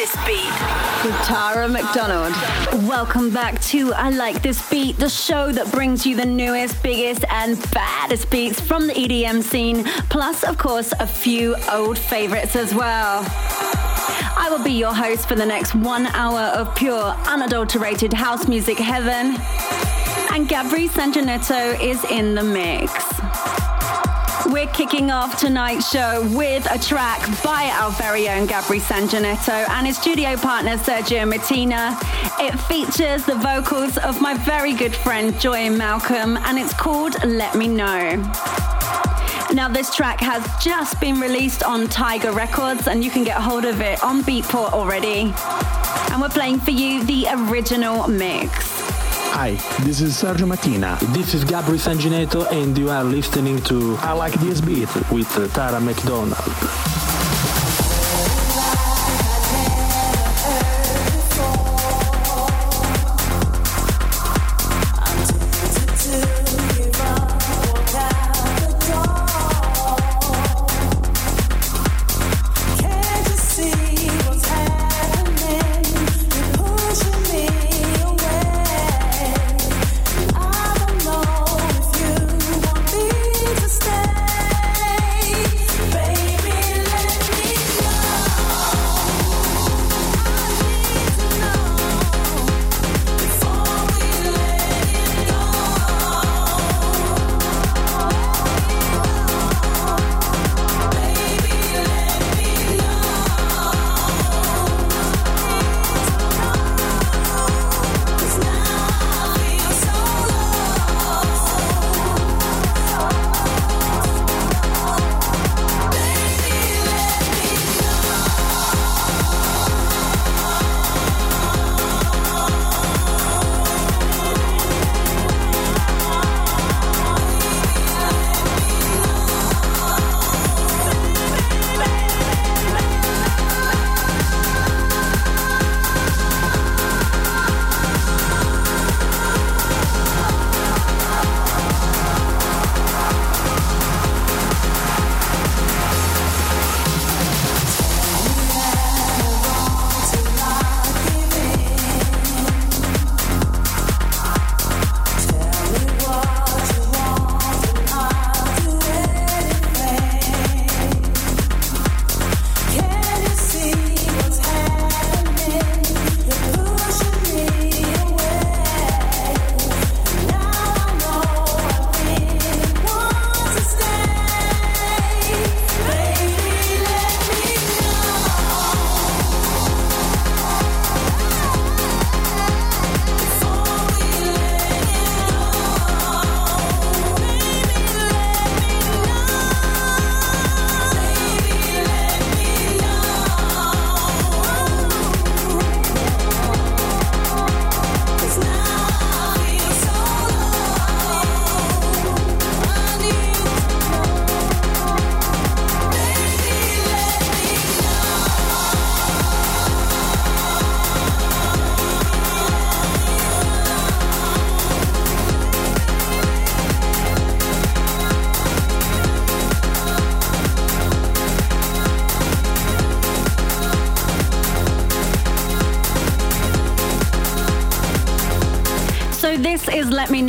This beat. With Tara McDonald. Welcome back to I Like This Beat, the show that brings you the newest, biggest, and baddest beats from the EDM scene, plus, of course, a few old favorites as well. I will be your host for the next one hour of pure, unadulterated house music heaven. And Gabri Sangineto is in the mix. We're kicking off tonight's show with a track by our very own Gabri Sangineto and his studio partner Sergio Mattina. It features the vocals of my very good friend Joy Malcolm and it's called Let Me Know. Now, this track has just been released on Tiger Records, and you can get hold of it on Beatport already. And we're playing for you the original mix. Hi, this is Sergio Mattina. This is Gabri Sangineto, and you are listening to I Like This Beat with Tara McDonald.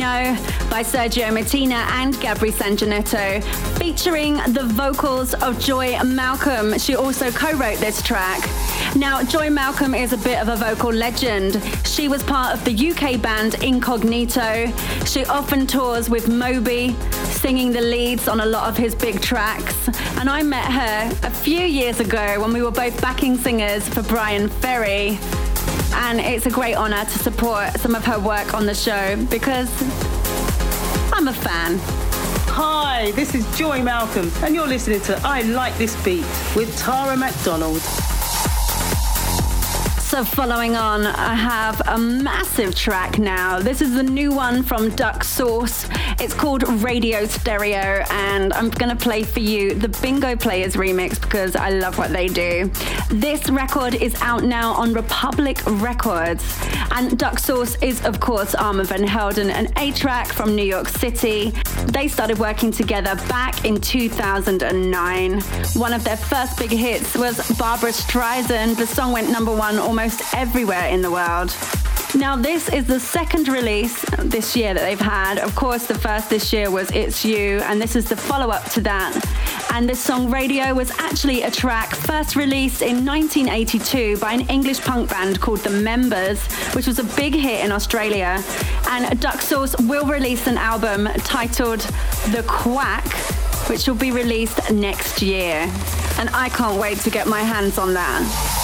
By Sergio Mattina and Gabri Sangineto, featuring the vocals of Joy Malcolm. She also co wrote this track. Now, Joy Malcolm is a bit of a vocal legend. She was part of the UK band Incognito. She often tours with Moby, singing the leads on a lot of his big tracks. And I met her a few years ago when we were both backing singers for Bryan Ferry and it's a great honor to support some of her work on the show because I'm a fan. Hi, this is Joy Malcolm, and you're listening to I Like This Beat with Tara McDonald. So, following on, I have a massive track now. This is the new one from Duck Sauce. It's called Radio Stereo, and I'm gonna play for you the Bingo Players remix because I love what they do. This record is out now on Republic Records, and Duck Sauce is, of course, Armand Van Helden and A-Trak from New York City. They started working together back in 2009. One of their first big hits was Barbra Streisand. The song went number one almost everywhere in the world. Now, this is the second release this year that they've had. Of course, the first this year was It's You, and this is the follow up to that. And this song, Radio, was actually a track first released in 1982 by an English punk band called The Members, which was a big hit in Australia. And Duck Sauce will release an album titled The Quack, which will be released next year. And I can't wait to get my hands on that.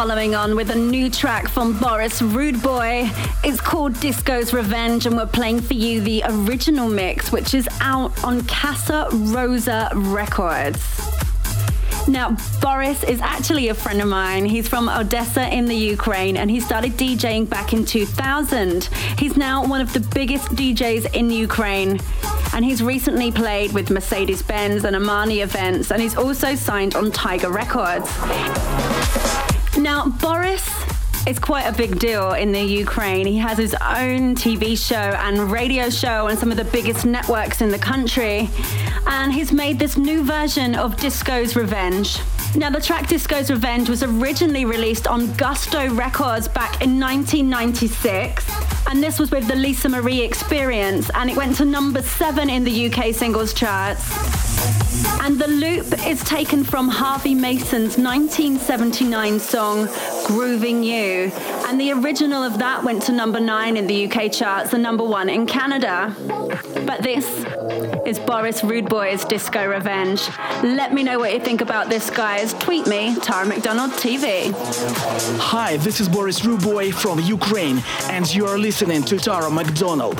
Following on with a new track from Boris Rude Boy. It's called Disco's Revenge, and we're playing for you the original mix, which is out on Casa Rosa Records. Now, Boris is actually a friend of mine. He's from Odessa in the Ukraine and he started DJing back in 2000. He's now one of the biggest DJs in Ukraine and he's recently played with Mercedes Benz and Armani events and he's also signed on Tiger Records. Now, Boris is quite a big deal in the Ukraine. He has his own TV show and radio show on some of the biggest networks in the country. And he's made this new version of Disco's Revenge. Now, the track Disco's Revenge was originally released on Gusto Records back in 1996. And this was with the Lisa Marie Experience, and it went to number seven in the UK singles charts. And the loop is taken from Harvey Mason's 1979 song Grooving You. And the original of that went to number nine in the UK charts and number one in Canada. But this is Boris Rudeboy's Disco Revenge. Let me know what you think about this, guys is tweet me, Tara McDonald TV. Hi, this is Boris Ruboy from Ukraine, and you are listening to Tara McDonald.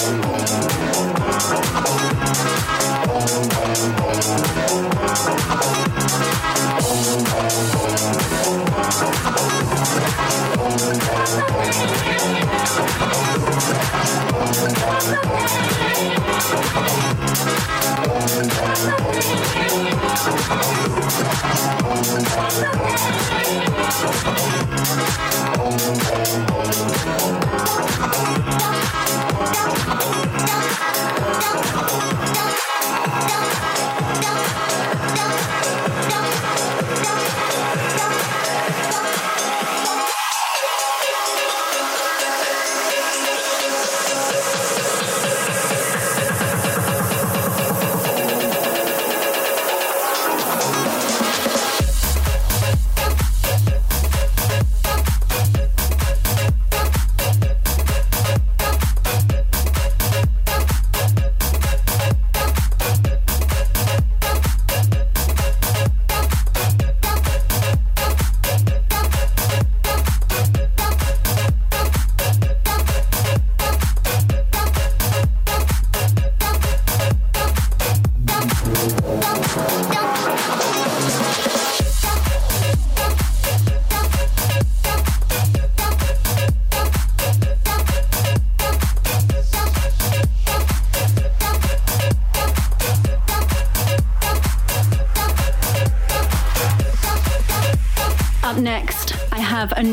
down.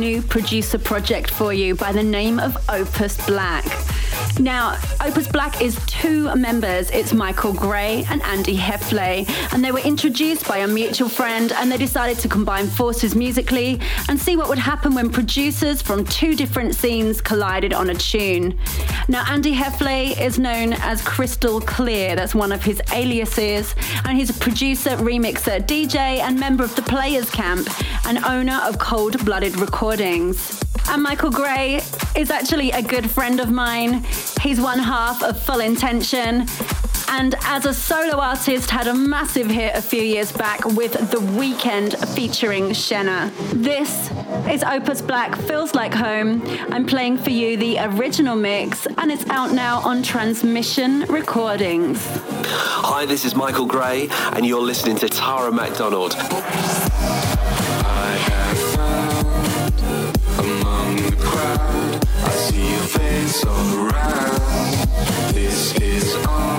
New producer project for you by the name of Opus Black. Now, Opus Black is two members. It's Michael Gray and Andy Heffley. And they were introduced by a mutual friend and they decided to combine forces musically and see what would happen when producers from two different scenes collided on a tune. Now, Andy Heffley is known as Crystal Clear. That's one of his aliases. And he's a producer, remixer, DJ, and member of the Players Camp and owner of Cold Blooded Recordings. And Michael Gray is actually a good friend of mine. He's one half of Full Intention. And as a solo artist, had a massive hit a few years back with The Weekend featuring Shena. This is Opus Black, Feels Like Home. I'm playing for you the original mix, and it's out now on Transmission Recordings. Hi, this is Michael Gray, and you're listening to Tara McDonald. face all around. This is on,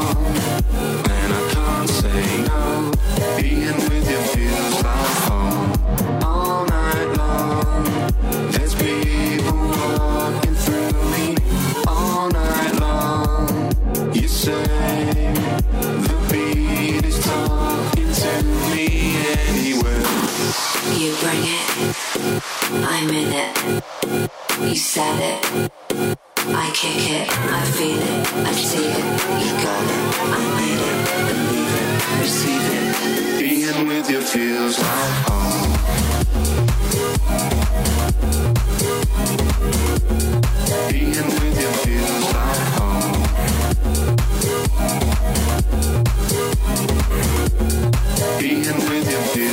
You bring it, I'm in it. You it. I kick it, I feel it, I see it, you got it, I need it, believe it, it. Being with you feels like home. Being with being with you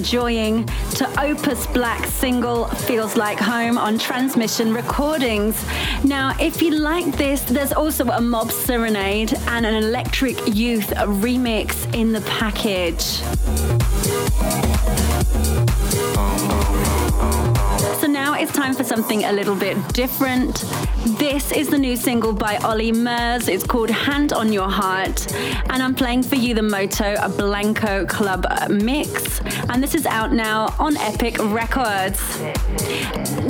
enjoying to Opus Black single Feels Like Home on Transmission Recordings. Now, if you like this, there's also a Mob Serenade and an Electric Youth remix in the package. It's time for something a little bit different. This is the new single by Olly Murs. It's called Hand on Your Heart. And I'm playing for you the Moto Blanco Club mix, and this is out now on Epic Records.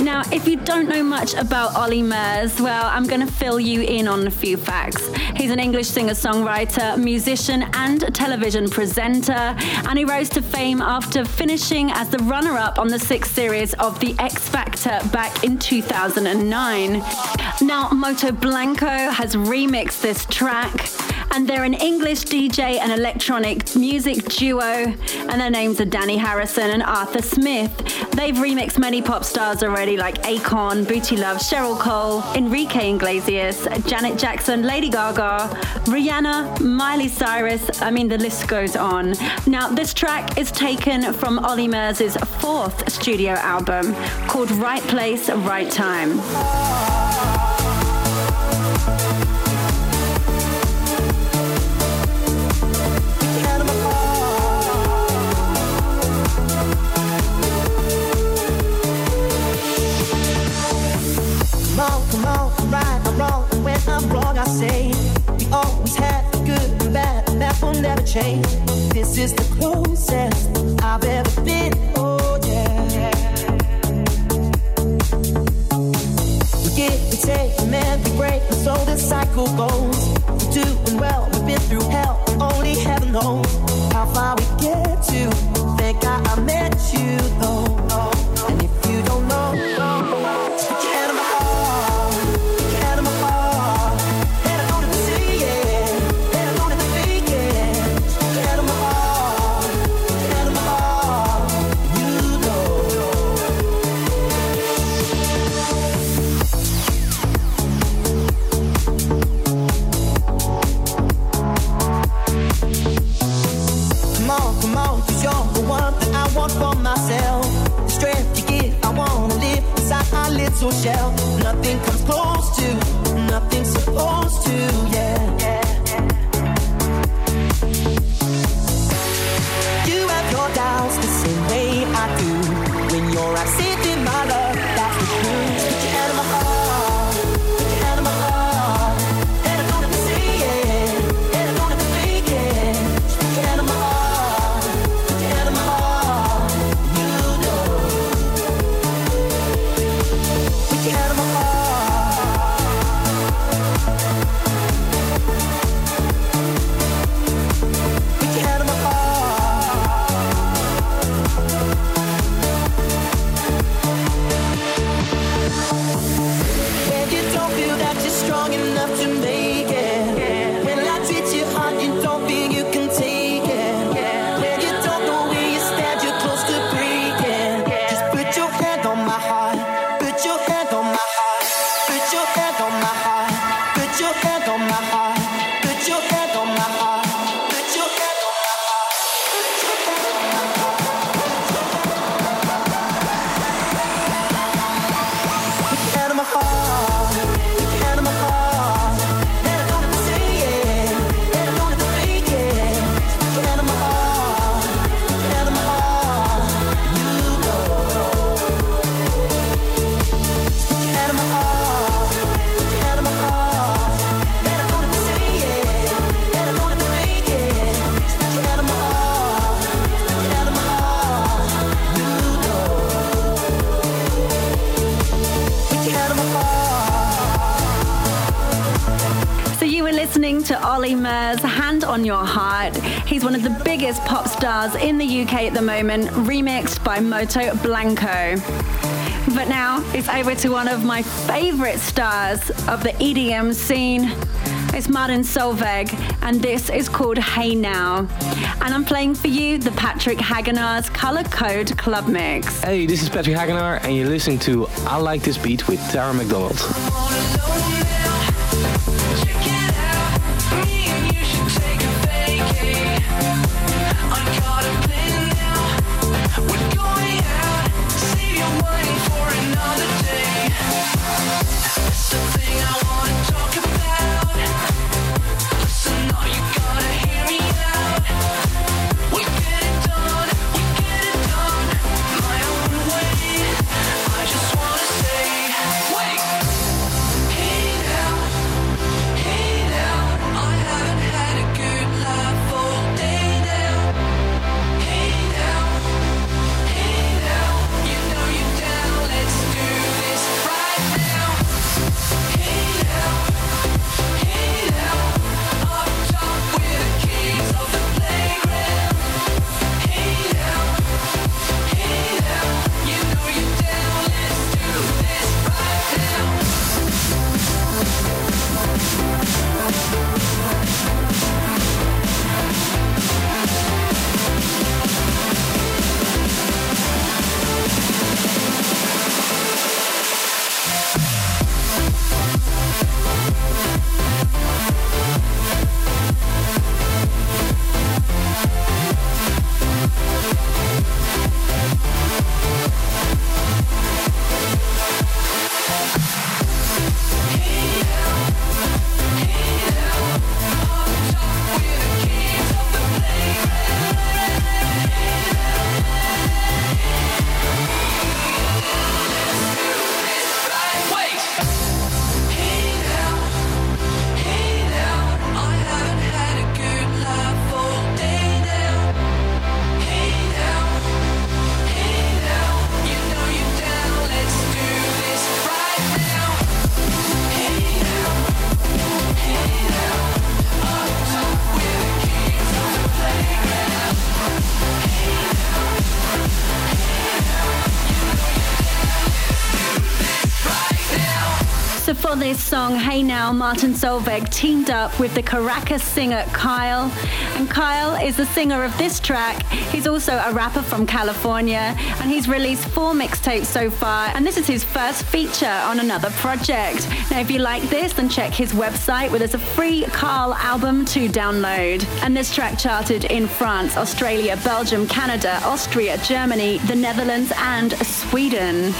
Now, if you don't know much about Olly Murs, well, I'm going to fill you in on a few facts. He's an English singer songwriter, musician, and television presenter, and he rose to fame after finishing as the runner up on the sixth series of The X Factor back in 2009. Now, Moto Blanco has remixed this track and they're an English DJ and electronic music duo, and their names are Danny Harrison and Arthur Smith. They've remixed many pop stars already, like Akon, Booty Luv, Cheryl Cole, Enrique Iglesias, Janet Jackson, Lady Gaga, Rihanna, Miley Cyrus. I mean, the list goes on. Now, this track is taken from Olly Murs' fourth studio album called Right Place, Right Time. I say we always had the good and bad, and that will never change. This is the closest I've ever been. Oh yeah. We give, we take, and then we break, and so the cycle goes. We're doing well, we've been through hell, only heaven knows biggest pop stars in the UK at the moment, remixed by Moto Blanco. But now it's over to one of my favorite stars of the EDM scene. It's Martin Solveig, and this is called Hey Now. And I'm playing for you the Patrick Hagenaar's Color Code Club Mix. Hey, this is Patrick Hagenaar, and you're listening to I Like This Beat with Tara McDonald. This song, Hey Now, Martin Solveig teamed up with the Caracas singer Kyle. And Kyle is the singer of this track. He's also a rapper from California and he's released four mixtapes so far. And this is his first feature on another project. Now, if you like this, then check his website where there's a free Carl album to download. And this track charted in France, Australia, Belgium, Canada, Austria, Germany, the Netherlands, and Sweden.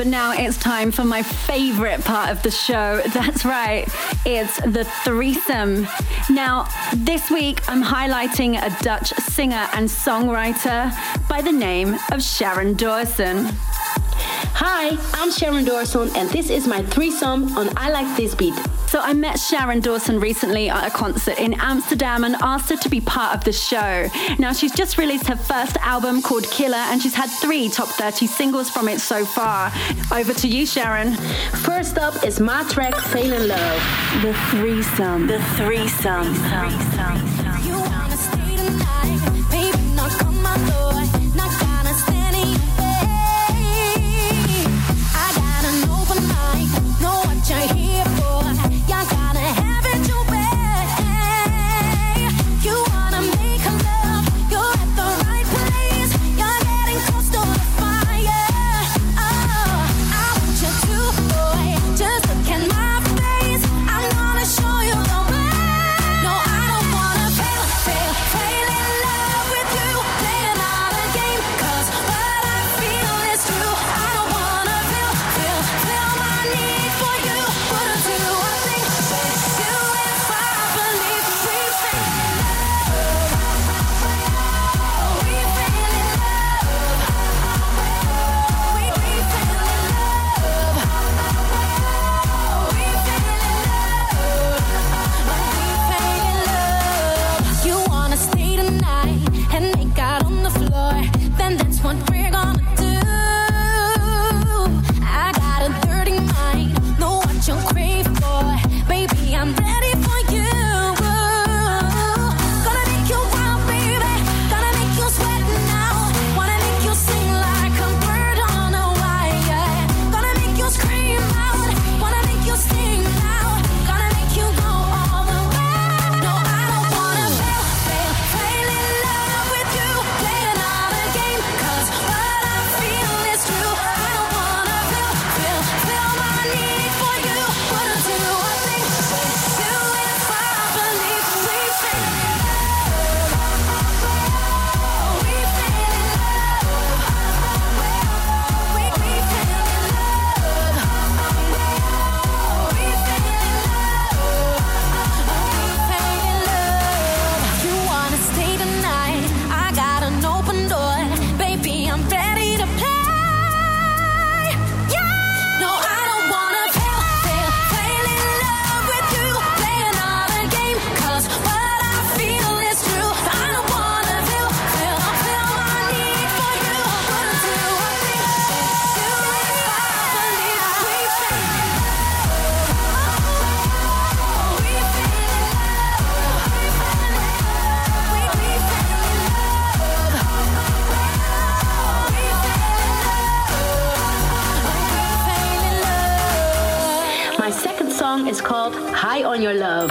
But now it's time for my favorite part of the show. That's right, it's the threesome. Now, this week I'm highlighting a Dutch singer and songwriter by the name of Sharon Doorson. Hi, I'm Sharon Doorson, and this is my threesome on I Like This Beat. So I met Sharon Doorson recently at a concert in Amsterdam and asked her to be part of the show. Now she's just released her first album called Killer and she's had three top 30 singles from it so far. Over to you, Sharon. First up is my track Fail in Love. The threesome. The threesome. threesome. You wanna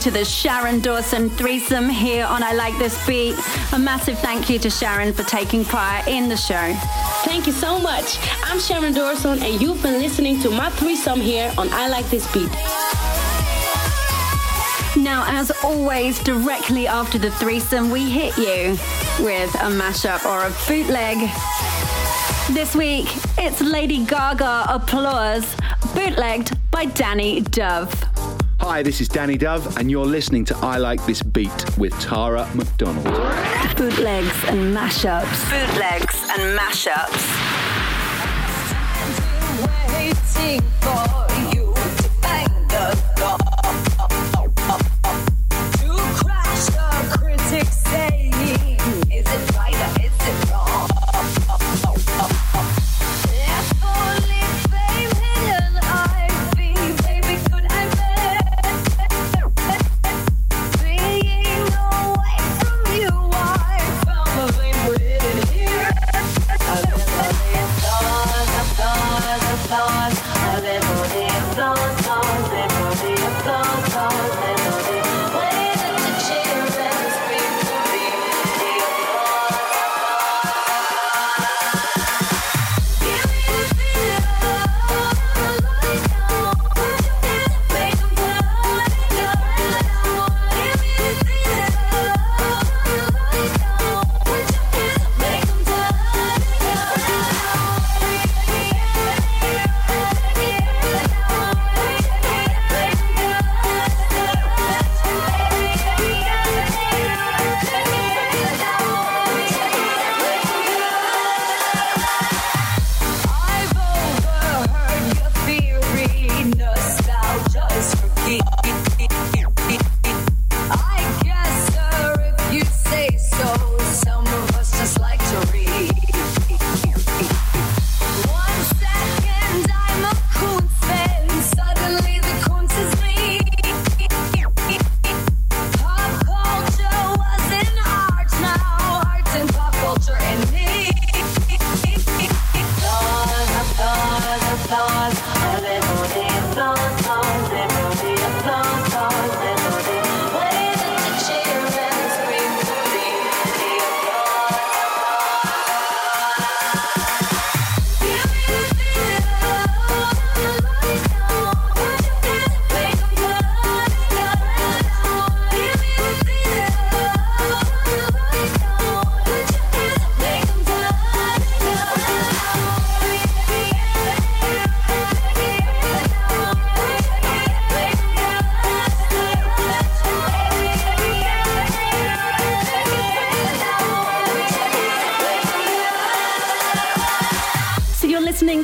to the Sharon Doorson threesome here on I Like This Beat. A massive thank you to Sharon for taking part in the show. Thank you so much. I'm Sharon Doorson, and you've been listening to my threesome here on I Like This Beat. Now, as always, directly after the threesome, we hit you with a mashup or a bootleg. This week, it's Lady Gaga Applause, bootlegged by Danny Dove. Hi, this is Danny Dove, and you're listening to I Like This Beat with Tara McDonald. Bootlegs and mashups. Bootlegs and mashups.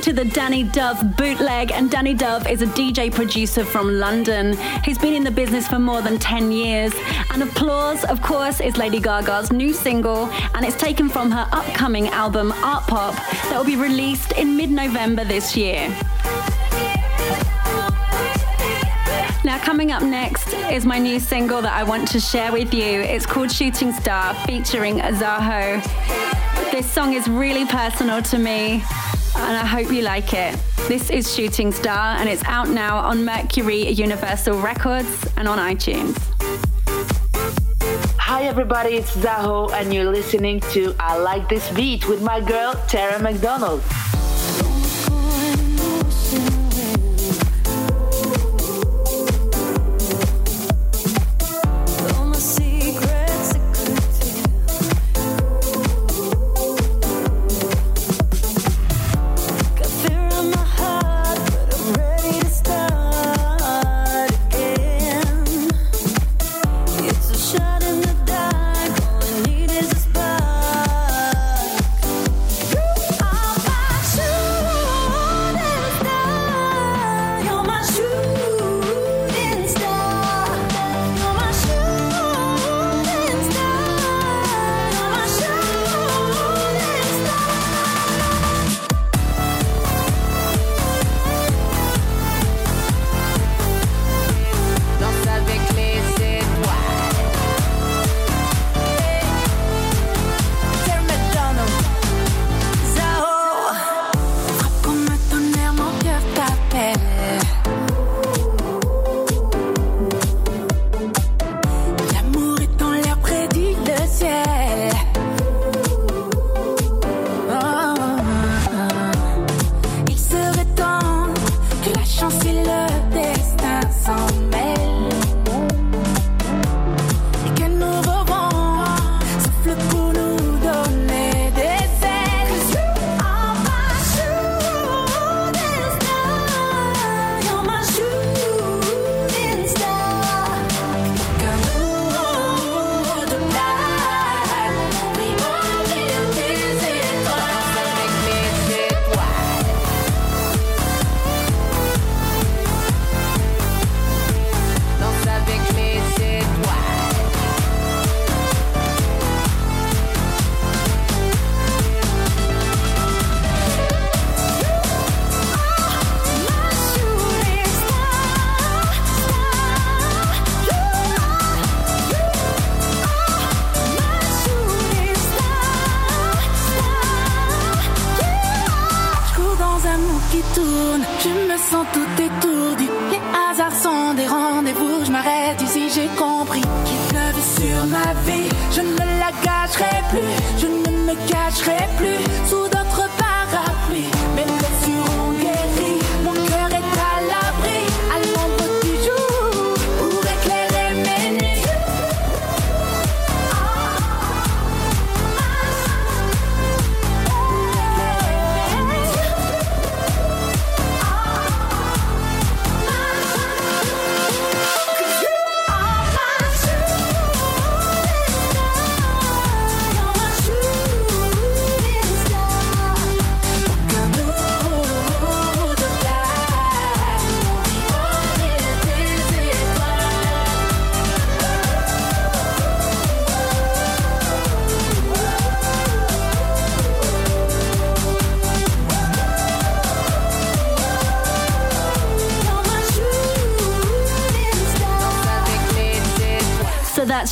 To the Danny Dove bootleg, and Danny Dove is a DJ producer from London. He's been in the business for more than 10 years. And Applause, of course, is Lady Gaga's new single, and it's taken from her upcoming album Artpop that will be released in mid November this year. Now, coming up next is my new single that I want to share with you. It's called Shooting Star featuring Azaho. This song is really personal to me, and I hope you like it. This is Shooting Star, and it's out now on Mercury Universal Records and on iTunes. Hi everybody, it's Zaho and you're listening to I Like This Beat with my girl Tara McDonald.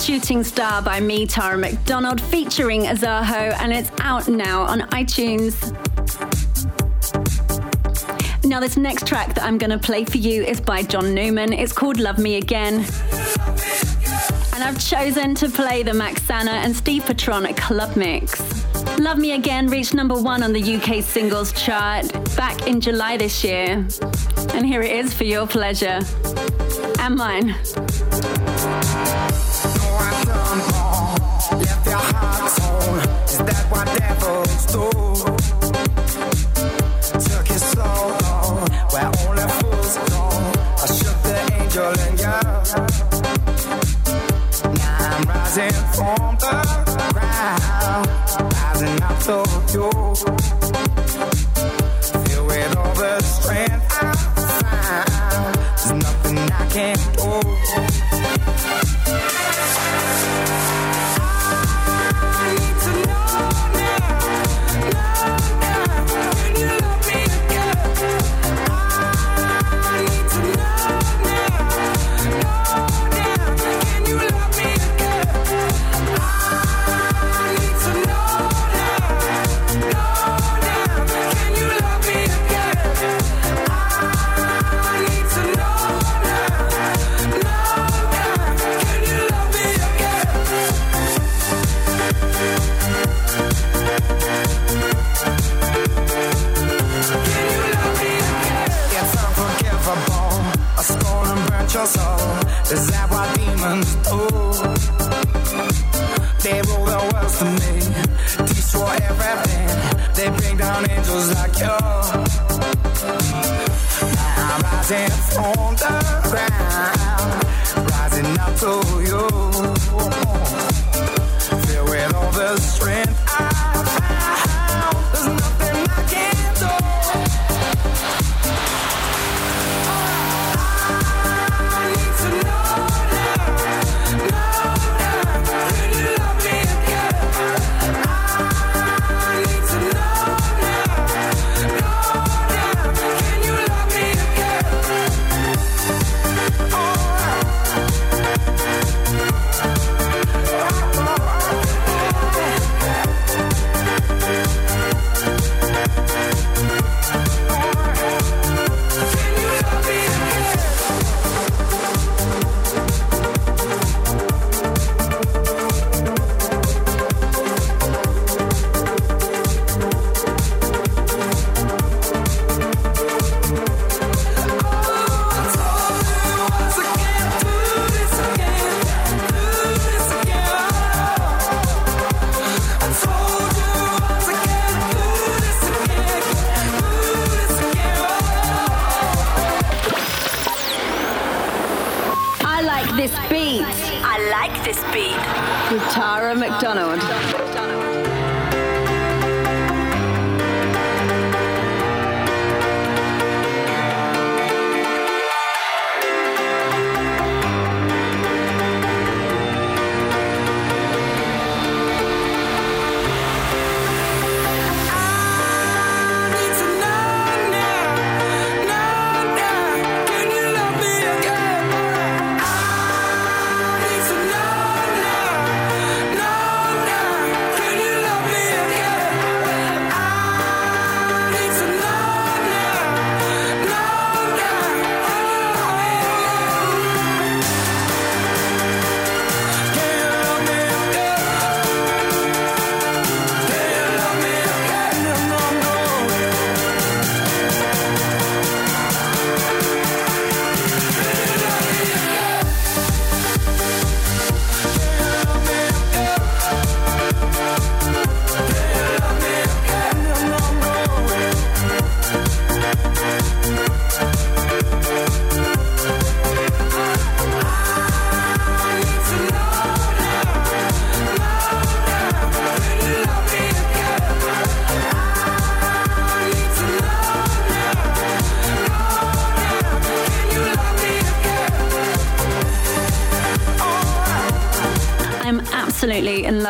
Shooting Star by me, Tara McDonald, featuring Azaho, and it's out now on iTunes. Now, this next track that I'm going to play for you is by John Newman. It's called Love Me Again. And I've chosen to play the Maxana and Steve Patron Club Mix. Love Me Again reached number one on the UK singles chart back in July this year. And here it is for your pleasure and mine. Ground, rising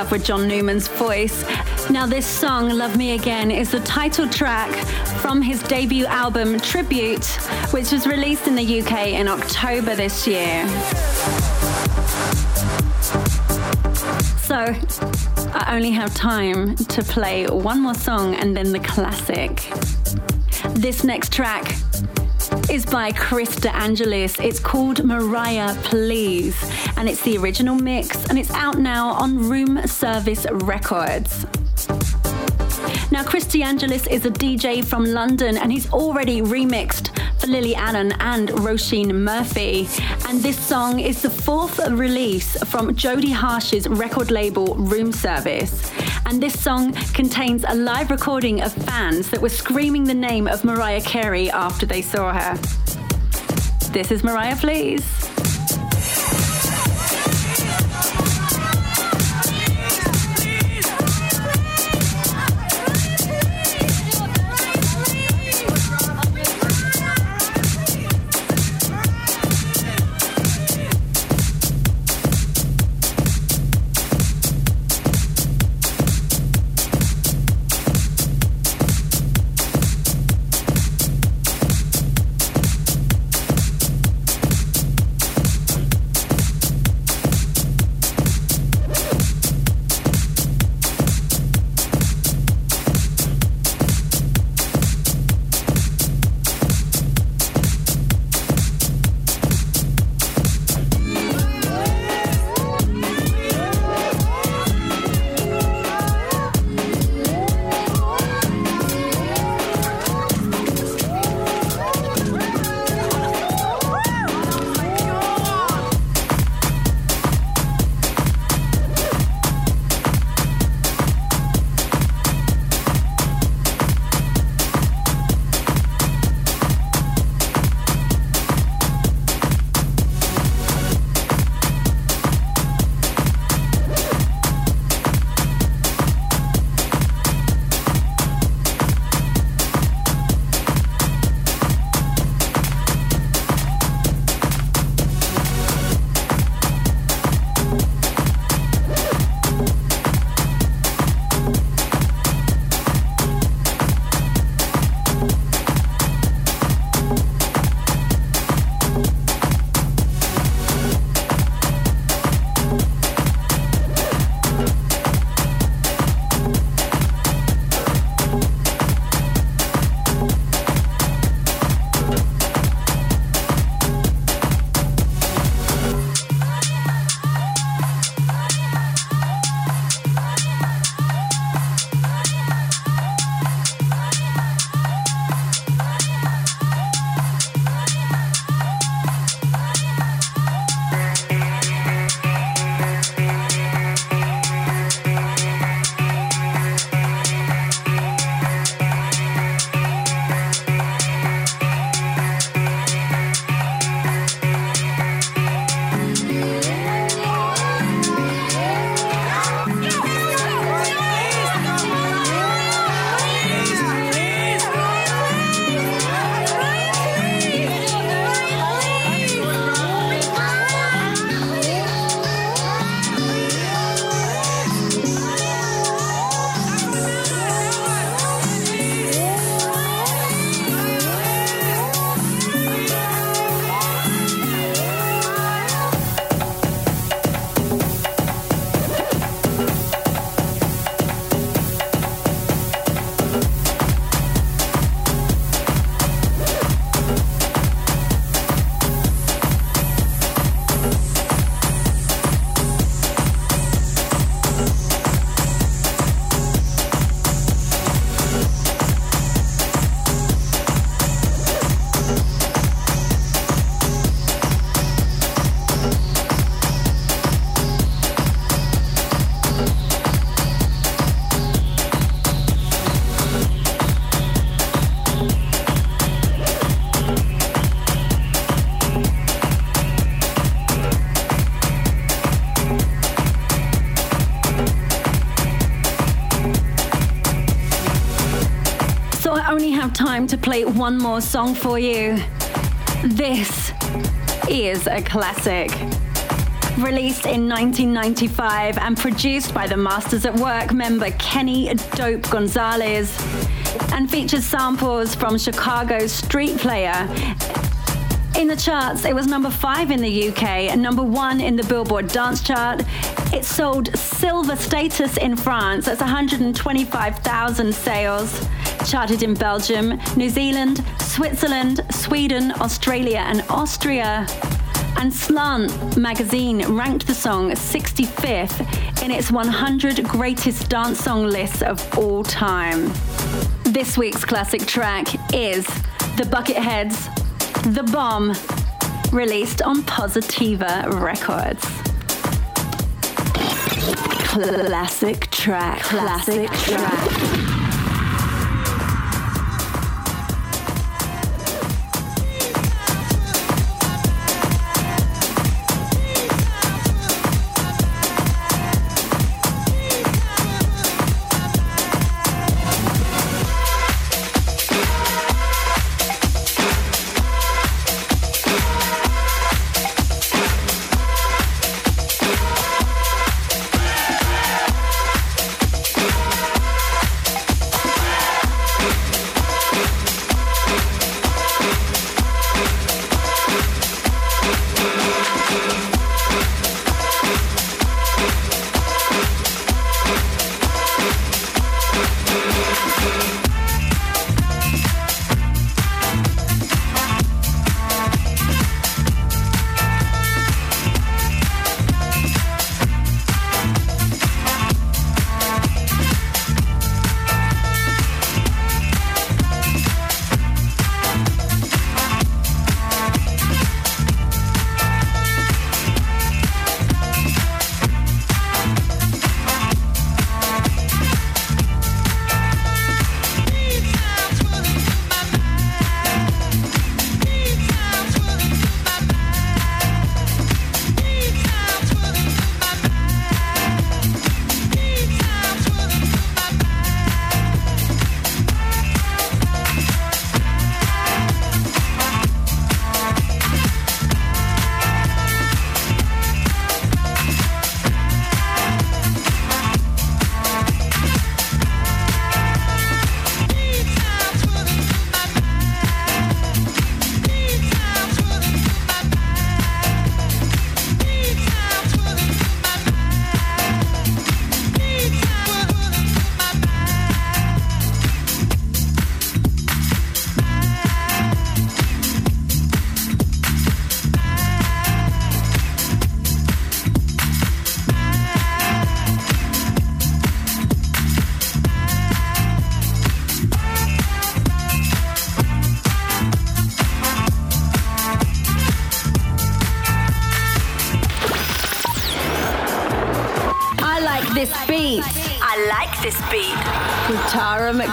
love with John Newman's voice. Now, this song, Love Me Again, is the title track from his debut album, Tribute, which was released in the UK in October this year. So, I only have time to play one more song and then the classic. This next track is by Chris DeAngelis. It's called Mariah Please, and it's the original mix, and it's out now on Room Service Records. Now, Chris DeAngelis is a DJ from London, and he's already remixed for Lily Allen and Roisin Murphy. And this song is the fourth release from Jodie Harsh's record label Room Service. And this song contains a live recording of fans that were screaming the name of Mariah Carey after they saw her. This is Mariah, please. One more song for you. This is a classic. Released in 1995 and produced by the Masters at Work member Kenny Dope Gonzalez, and features samples from Chicago's Street Player. In the charts, it was number five in the UK and number one in the Billboard Dance Chart. It sold silver status in France, that's 125,000 sales. Charted in Belgium, New Zealand, Switzerland, Sweden, Australia, and Austria. And Slant magazine ranked the song 65th in its 100 greatest dance song list of all time. This week's classic track is The Bucketheads, The Bomb, released on Positiva Records. Classic track, classic track.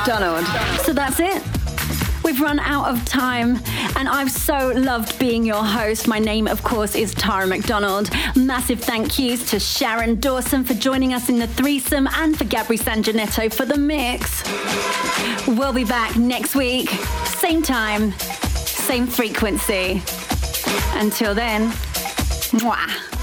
McDonald. So that's it. We've run out of time, and I've so loved being your host. My name, of course, is Tara McDonald. Massive thank yous to Sharon Doorson for joining us in the threesome and for Gabri Sangineto for the mix. We'll be back next week, same time, same frequency. Until then, mwah.